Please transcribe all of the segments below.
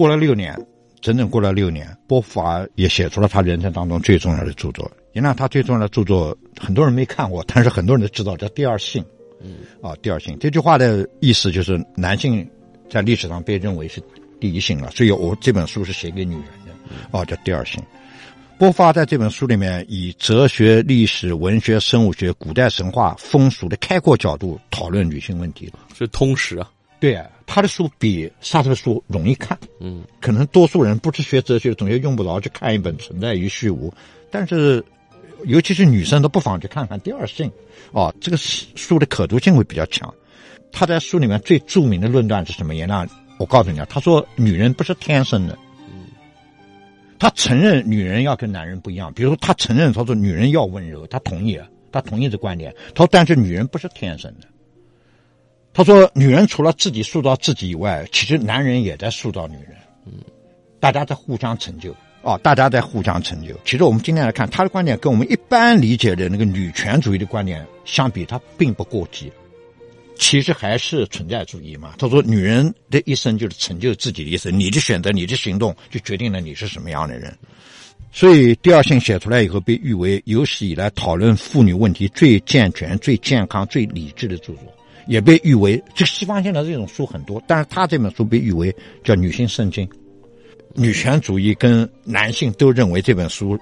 过了六年，整整过了六年，波伏娃也写出了他人生当中最重要的著作。你看他最重要的著作，很多人没看过，但是很多人都知道，叫《第二性》。嗯，啊，第二性这句话的意思就是男性在历史上被认为是第一性了，所以我这本书是写给女人的。哦，叫第二性。波伏娃在这本书里面以哲学、历史、文学、生物学、古代神话、风俗的开阔角度讨论女性问题，是通识啊。对啊，他的书比沙特的书容易看。嗯，可能多数人不是学哲学的同学用不着去看一本《存在于虚无》，但是。尤其是女生都不妨去看看《第二性》，哦，这个书的可读性会比较强。他在书里面最著名的论断是什么？也让我告诉你啊，他说女人不是天生的。嗯。他承认女人要跟男人不一样，比如说他承认他说女人要温柔，他同意，他同意这观点。他说，但是女人不是天生的。他说，女人除了自己塑造自己以外，其实男人也在塑造女人。嗯。大家在互相成就。啊，大家在互相成就。其实我们今天来看他的观点，跟我们一般理解的那个女权主义的观点相比，他并不过激。其实还是存在主义嘛。他说，女人的一生就是成就自己的一生，你的选择、你的行动，就决定了你是什么样的人。所以，第二性写出来以后，被誉为有史以来讨论妇女问题最健全、最健康、最理智的著作，也被誉为这西方现在这种书很多，但是他这本书被誉为叫女性圣经。女权主义跟男性都认为这本书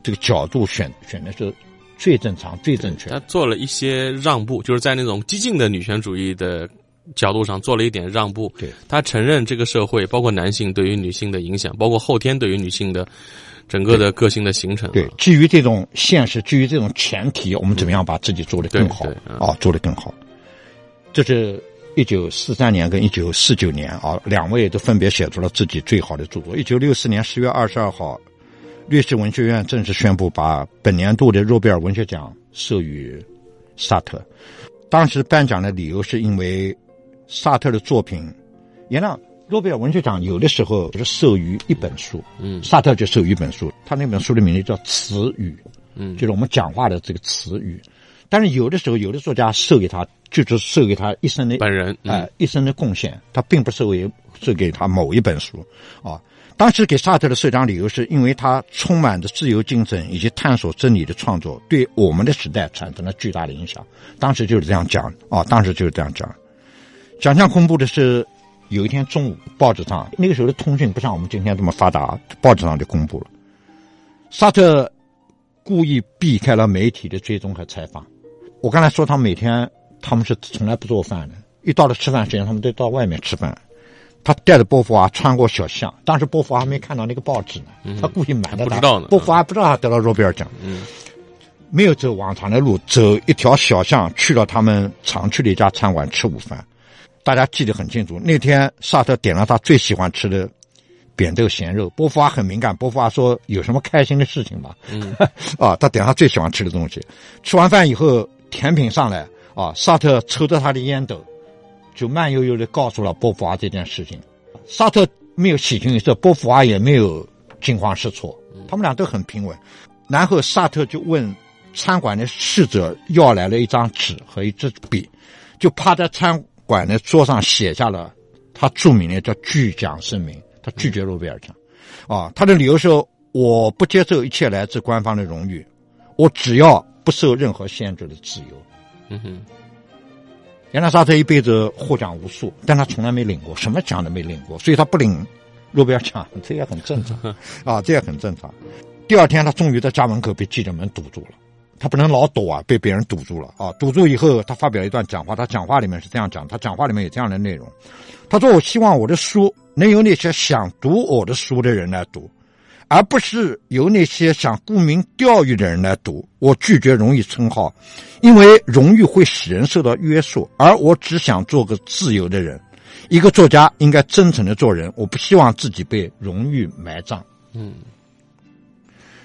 这个角度选选的是最正常、最正确。他做了一些让步，就是在那种激进的女权主义的角度上做了一点让步。对，他承认这个社会，包括男性对于女性的影响，包括后天对于女性的整个的个性的形成。对，基于这种现实，基于这种前提，我们怎么样把自己做得更好啊？做得更好，这是。一九四三年跟一九四九年啊，两位都分别写出了自己最好的著作。一九六四年十月二十二号，律师文学院正式宣布把本年度的诺贝尔文学奖授予萨特。当时颁奖的理由是因为萨特的作品，原来诺贝尔文学奖有的时候是授予一本书，嗯，萨特就授予一本书，他那本书的名字叫《词语》，嗯，就是我们讲话的这个词语。但是有的时候，有的作家授给他，就是授给他一生的本人，哎，一生的贡献，他并不授给授给他某一本书，啊。当时给萨特的社长理由是因为他充满着自由精神以及探索真理的创作，对我们的时代产生了巨大的影响。当时就是这样讲，啊，当时就是这样讲。奖项公布的是有一天中午，报纸上那个时候的通讯不像我们今天这么发达，报纸上就公布了。萨特故意避开了媒体的追踪和采访。我刚才说，他每天他们是从来不做饭的，一到了吃饭时间，他们都到外面吃饭。他带着波伏娃穿过小巷，当时波伏娃还没看到那个报纸呢，他故意瞒着他。波伏娃不知道他得了诺贝尔奖，嗯没有走往常的路，走一条小巷去了他们常去的一家餐馆吃午饭。大家记得很清楚，那天萨特点了他最喜欢吃的扁豆咸肉。波伏娃很敏感，波伏娃说：“有什么开心的事情吗？” 啊，他点他最喜欢吃的东西。吃完饭以后。甜品上来啊，沙特抽着他的烟斗，就慢悠悠的告诉了波伏娃这件事情。沙特没有喜形于色，波伏娃也没有惊慌失措，他们俩都很平稳。然后沙特就问餐馆的侍者要来了一张纸和一支笔，就趴在餐馆的桌上写下了他著名的叫拒奖声明，他拒绝诺贝尔奖。啊，他的理由是：我不接受一切来自官方的荣誉，我只要。不受任何限制的自由。嗯哼，杨纳沙这一辈子获奖无数，但他从来没领过什么奖都没领过，所以他不领诺贝尔奖，这也很正常 啊，这也很正常。第二天，他终于在家门口被记者们堵住了，他不能老躲啊，被别人堵住了啊，堵住以后，他发表一段讲话，他讲话里面是这样讲，他讲话里面有这样的内容，他说：“我希望我的书能由那些想读我的书的人来读。”而不是由那些想沽名钓誉的人来读。我拒绝荣誉称号，因为荣誉会使人受到约束，而我只想做个自由的人。一个作家应该真诚的做人，我不希望自己被荣誉埋葬。嗯，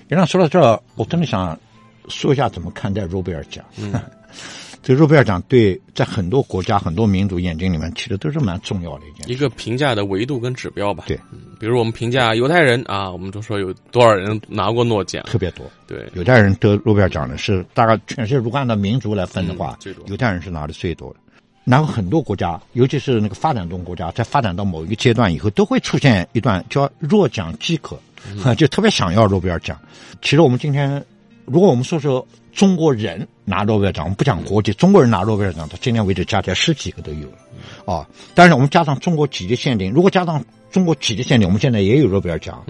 原来说到这儿，我真的想说一下怎么看待诺贝尔奖。嗯 这个诺贝尔奖对在很多国家、很多民族眼睛里面，其实都是蛮重要的一件事。一个评价的维度跟指标吧。对嗯，比如我们评价犹太人啊，我们都说有多少人拿过诺奖。特别多，对，犹太人得诺贝尔奖的是大概全世界如果按照民族来分的话嗯，最多犹太人是拿的最多的。然后很多国家，尤其是那个发展中国家，在发展到某一个阶段以后，都会出现一段叫弱奖饥渴，嗯 就特别想要诺贝尔奖。其实我们今天，如果我们说说中国人拿诺贝尔奖，我们不讲国际，中国人拿诺贝尔奖，到今天为止加起来十几个都有了，啊，但是我们加上中国几级限定，如果加上中国几级限定，我们现在也有诺贝尔奖，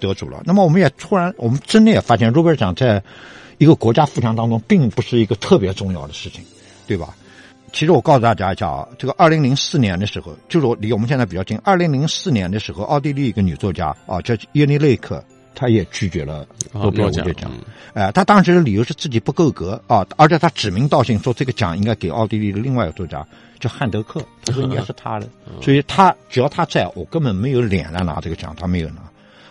得主了。那么我们也突然，我们真的也发现，诺贝尔奖在一个国家富强当中，并不是一个特别重要的事情，对吧？其实我告诉大家一下啊，这个二零零四年的时候，就是我离我们现在比较近。二零零四年的时候，奥地利一个女作家啊，叫耶尼内克，她也拒绝了诺贝尔文学奖。嗯。哎、他当时的理由是自己不够格啊，而且他指名道姓说这个奖应该给奥地利的另外一个作家叫汉德克，他说应该是他的，所以他只要他在，我根本没有脸来拿这个奖，他没有拿。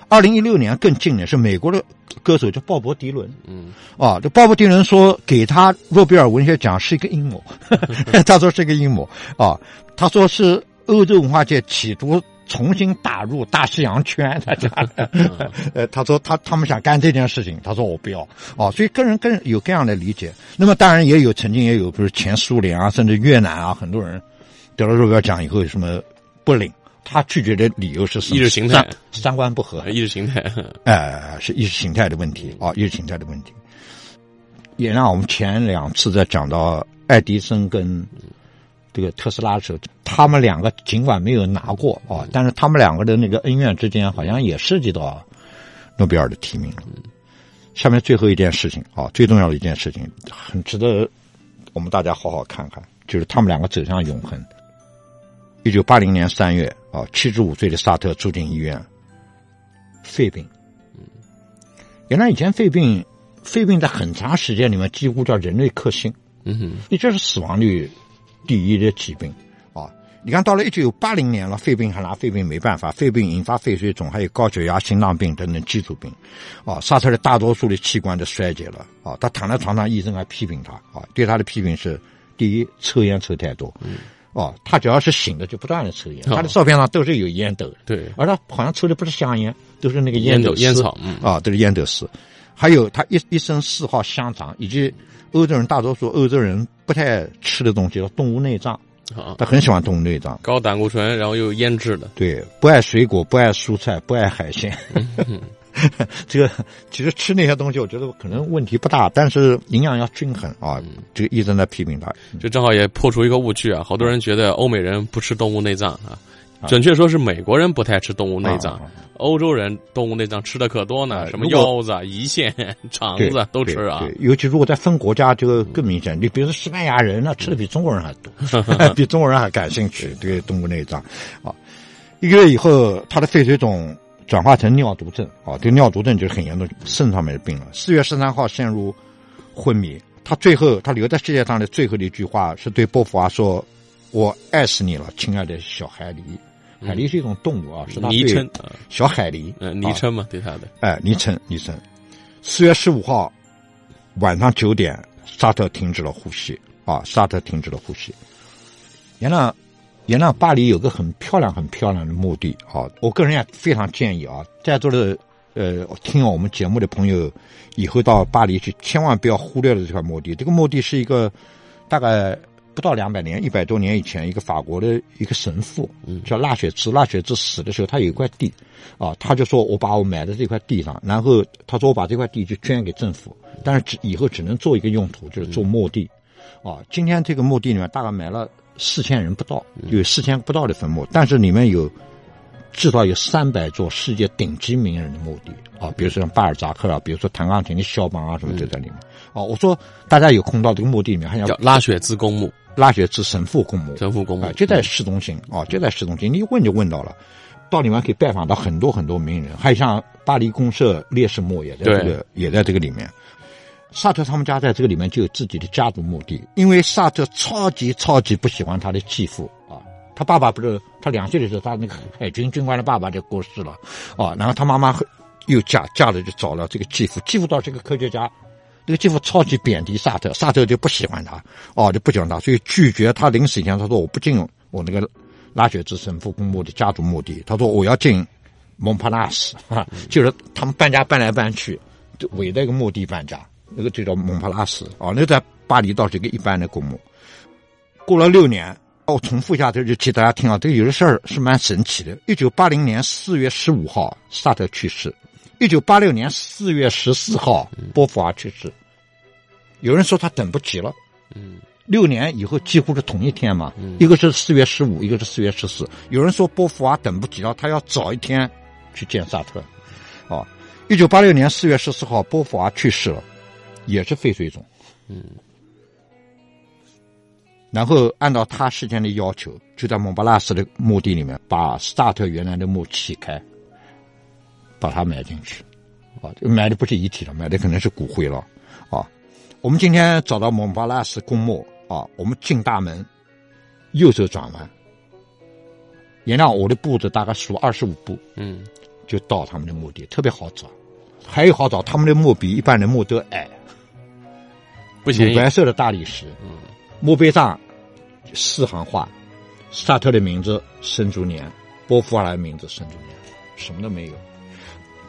二零一六年更近的是美国的歌手叫鲍勃迪伦，嗯，啊，这鲍勃迪伦说给他诺贝尔文学奖是一个阴谋，他说是一个阴谋。啊，他说是欧洲文化界企图重新打入大西洋圈，他讲的，呃，他说他他们想干这件事情，他说我不要。哦，所以个人个人有各样的理解。那么当然也有曾经也有，比如前苏联啊，甚至越南啊，很多人得了诺贝尔奖以后有什么不领，他拒绝的理由是什么？意识形态。三三观不合，意识形态，哎，是意识形态的问题。啊，意识形态的问题。也让我们前两次在讲到爱迪生跟这个特斯拉的时候，他们两个尽管没有拿过啊，但是他们两个的那个恩怨之间，好像也涉及到诺贝尔的提名了。下面最后一件事情啊，最重要的一件事情，很值得我们大家好好看看，就是他们两个走向永恒。一九八零年三月啊，七十五岁的萨特住进医院，肺病。原来以前肺病，肺病在很长时间里面几乎叫人类克星，嗯哼，你这是死亡率第一的疾病啊！你看到了一九八零年了，肺病还拿肺病没办法，肺病引发肺水肿，还有高血压、心脏病等等基础病，啊，沙特的大多数的器官都衰竭了啊！他躺在床上，医生还批评他啊，对他的批评是：第一，抽烟抽太多，哦，他只要是醒的就不断的抽烟，哦。他的照片上都是有烟斗的，对，而他好像抽的不是香烟，都是那个烟斗烟草嗯。啊，都是烟斗丝。还有他一一身嗜好香肠，以及欧洲人大多数欧洲人不太吃的东西，叫动物内脏，啊，他很喜欢动物内脏。高胆固醇，然后又腌制的，对，不爱水果，不爱蔬菜，不爱海鲜。这个其实吃那些东西，我觉得可能问题不大，但是营养要均衡啊。这个医生在批评他，这正好也破除一个误区啊，好多人觉得欧美人不吃动物内脏啊。准确说是美国人不太吃动物内脏，欧洲人动物内脏吃的可多呢，啊什么腰子、啊、胰腺、肠子都吃啊。尤其如果在分国家，这个更明显。你比如说西班牙人，那吃的 比中国人还多，比中国人还感兴趣对动物内脏啊。一个月以后，他的肺水肿转化成尿毒症啊，这个尿毒症就是很严重，肾上面的病了。四月十三号陷入昏迷，他最后他留在世界上的最后的一句话是对波伏娃说：“我爱死你了，亲爱的小海狸。”海狸是一种动物啊，是他对昵称啊，小海狸，嗯，昵啊称嘛，对它的，哎，昵称昵称。四月十五号晚上九点，沙特停止了呼吸啊，沙特停止了呼吸。原来，原来巴黎有个很漂亮、很漂亮的墓地啊，我个人也非常建议啊，在座的呃听我们节目的朋友，以后到巴黎去，千万不要忽略了这块墓地。这个墓地是一个大概不到两百年、一百多年以前，一个法国的一个神父，叫纳雪兹。纳雪兹死的时候，他有一块地，啊，他就说我把我买的这块地上，然后他说我把这块地就捐给政府，但是只以后只能做一个用途，就是做墓地。啊，今天这个墓地里面大概埋了四千人不到，有四千不到的坟墓，但是里面有至少有三百座世界顶级名人的墓地。啊，比如说像巴尔扎克啊，比如说弹钢琴的肖邦啊，什么都在里面。啊，我说大家有空到这个墓地里面，还要叫拉雪兹公墓，拉雪兹神父公墓，神父公墓。啊，就在市中心啊，就在市中心，你一问就问到了。到里面可以拜访到很多很多名人，还有像巴黎公社烈士墓也在这个也在这个里面。萨特他们家在这个里面就有自己的家族墓地，因为萨特超级超级不喜欢他的继父啊，他爸爸不是他两岁的时候，他那个海 军军官的爸爸就过世了，哦，然后他妈妈又嫁嫁了，就找了这个继父，继父倒是个科学家，那个继父超级贬低萨特，萨特就不喜欢他，哦，就不喜欢他，所以拒绝他临死前他说我不进我那个拉雪兹神父公墓的家族墓地，他说我要进蒙帕纳斯。啊，就是他们搬家搬来搬去，就围着一个墓地搬家，那个就叫蒙帕拉斯，哦，那在巴黎倒是一个一般的公墓，过了六年。我重复一下这日期，大家听啊，这个有的事儿是蛮神奇的。一九八零年四月十五号，萨特去世；一九八六年四月十四号，波伏娃去世。有人说他等不及了，嗯，六年以后几乎是同一天嘛，一个是四月十五，一个是四月十四。有人说波伏娃等不及了，他要早一天去见萨特。哦，一九八六年四月十四号，波伏娃去世了，也是肺水肿。嗯。然后按照他事先的要求，就在蒙巴拉斯的墓地里面把萨特原来的墓起开，把它埋进去，啊，埋的不是遗体了，埋的可能是骨灰了，啊，我们今天找到蒙巴拉斯公墓，啊，我们进大门，右手转弯，原谅我的步子大概数二十五步，嗯，就到他们的墓地，特别好找，还有好找，他们的墓比一般的墓都矮，不行，白色的大理石，嗯，墓碑上。四行话，萨特的名字生卒年，波伏娃的名字生卒年，什么都没有。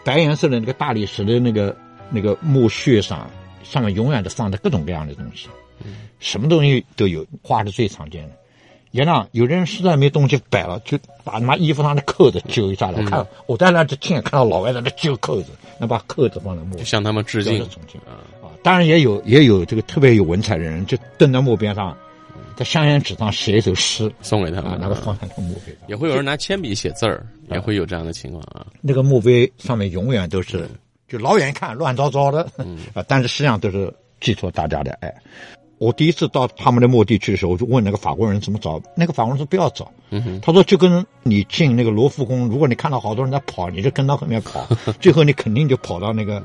白颜色的那个大理石的那个那个墓穴上，上面永远都放着各种各样的东西，什么东西都有，画是最常见的。也让有的人实在没东西摆了，就把他妈衣服上的扣子揪一下来。看我在那就亲眼看到老外在那揪扣子，那把扣子放在墓，向他们致敬。当然也有也有这个特别有文采的人，就蹲在墓边上。在香烟纸上写一首诗送给他们，拿个放在那个墓碑上。也会有人拿铅笔写字儿，也会有这样的情况啊。那个墓碑上面永远都是，就老远一看乱糟糟的，啊，但是实际上都是寄托大家的爱。我第一次到他们的墓地去的时候，我就问那个法国人怎么找，那个法国人说不要找，他说就跟你进那个罗浮宫，如果你看到好多人在跑，你就跟到后面跑，最后你肯定就跑到那个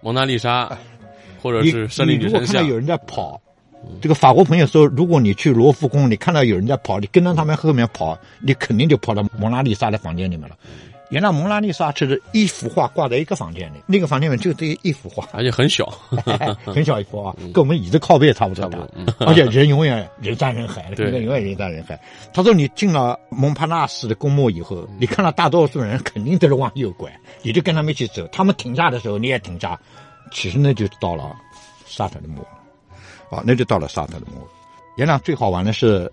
蒙娜丽莎，或者是胜利女神像。如果看到有人在跑。这个法国朋友说，如果你去罗浮宫，你看到有人在跑，你跟着他们后面跑，你肯定就跑到蒙娜丽莎的房间里面了。原来蒙娜丽莎是一幅画挂在一个房间里，那个房间里面就这一幅画，而且很小，很小一幅啊，跟我们椅子靠背差不多大，而且人永远人山人海的，永远人山人海。他说你进了蒙帕纳斯的公墓以后，你看到大多数人肯定都是往右拐，你就跟他们一起走，他们停下的时候你也停下，其实那就到了沙特的墓。啊，那就到了沙特的墓。原来最好玩的是，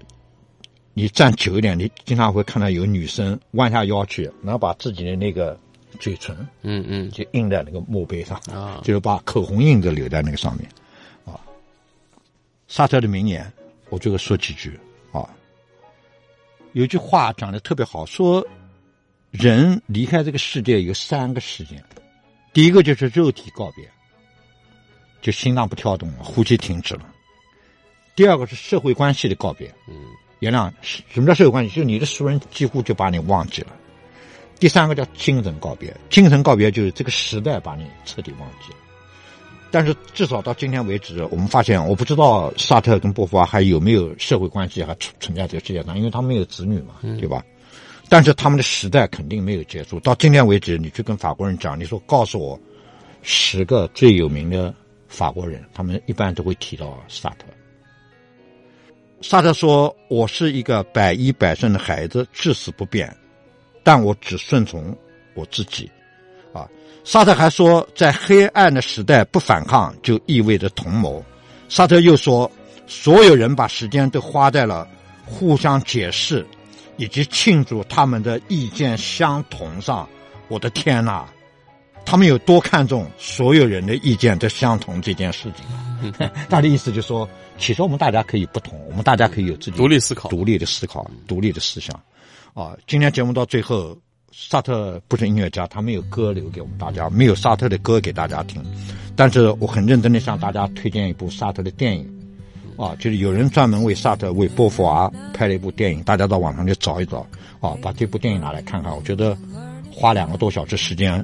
你站久一点，你经常会看到有女生弯下腰去，然后把自己的那个嘴唇，嗯嗯，就印在那个墓碑上，啊，就是把口红印子留在那个上面。啊，萨特的名言，我最后说几句啊。有句话讲的特别好，说人离开这个世界有三个时间，第一个就是肉体告别。就心脏不跳动了，呼吸停止了。第二个是社会关系的告别，嗯，原谅什么叫社会关系？就是你的熟人几乎就把你忘记了。第三个叫精神告别，精神告别就是这个时代把你彻底忘记了。但是至少到今天为止，我们发现，我不知道沙特跟波伏娃还有没有社会关系还存存在这个世界上，因为他们没有子女嘛，对吧？但是他们的时代肯定没有结束。到今天为止，你去跟法国人讲，你说告诉我十个最有名的。法国人，他们一般都会提到萨特。萨特说：“我是一个百依百顺的孩子，至死不变，但我只顺从我自己。”啊，萨特还说：“在黑暗的时代，不反抗就意味着同谋。”萨特又说：“所有人把时间都花在了互相解释以及庆祝他们的意见相同上。”我的天哪！他们有多看重所有人的意见都相同这件事情？他的意思就是说，其实我们大家可以不同，我们大家可以有自己独立思考、独立的思考、独立的思想。啊，今天节目到最后，萨特不是音乐家，他没有歌留给我们大家，没有萨特的歌给大家听。但是我很认真的向大家推荐一部萨特的电影。啊，就是有人专门为萨特、为波伏娃拍了一部电影，大家到网上去找一找。啊，把这部电影拿来看看，我觉得花两个多小时时间。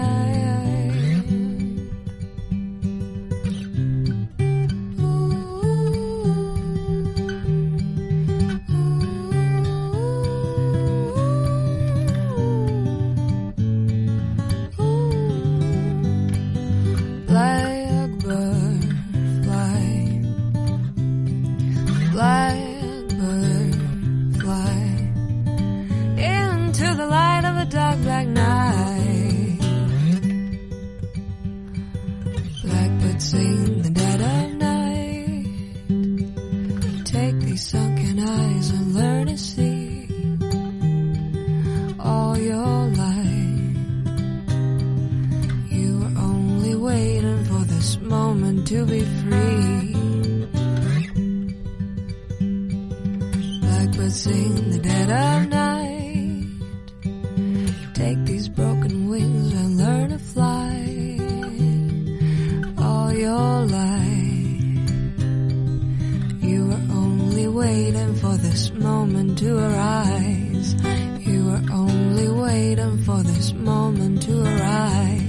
waiting for this moment to arise. You were only waiting for this moment to arise.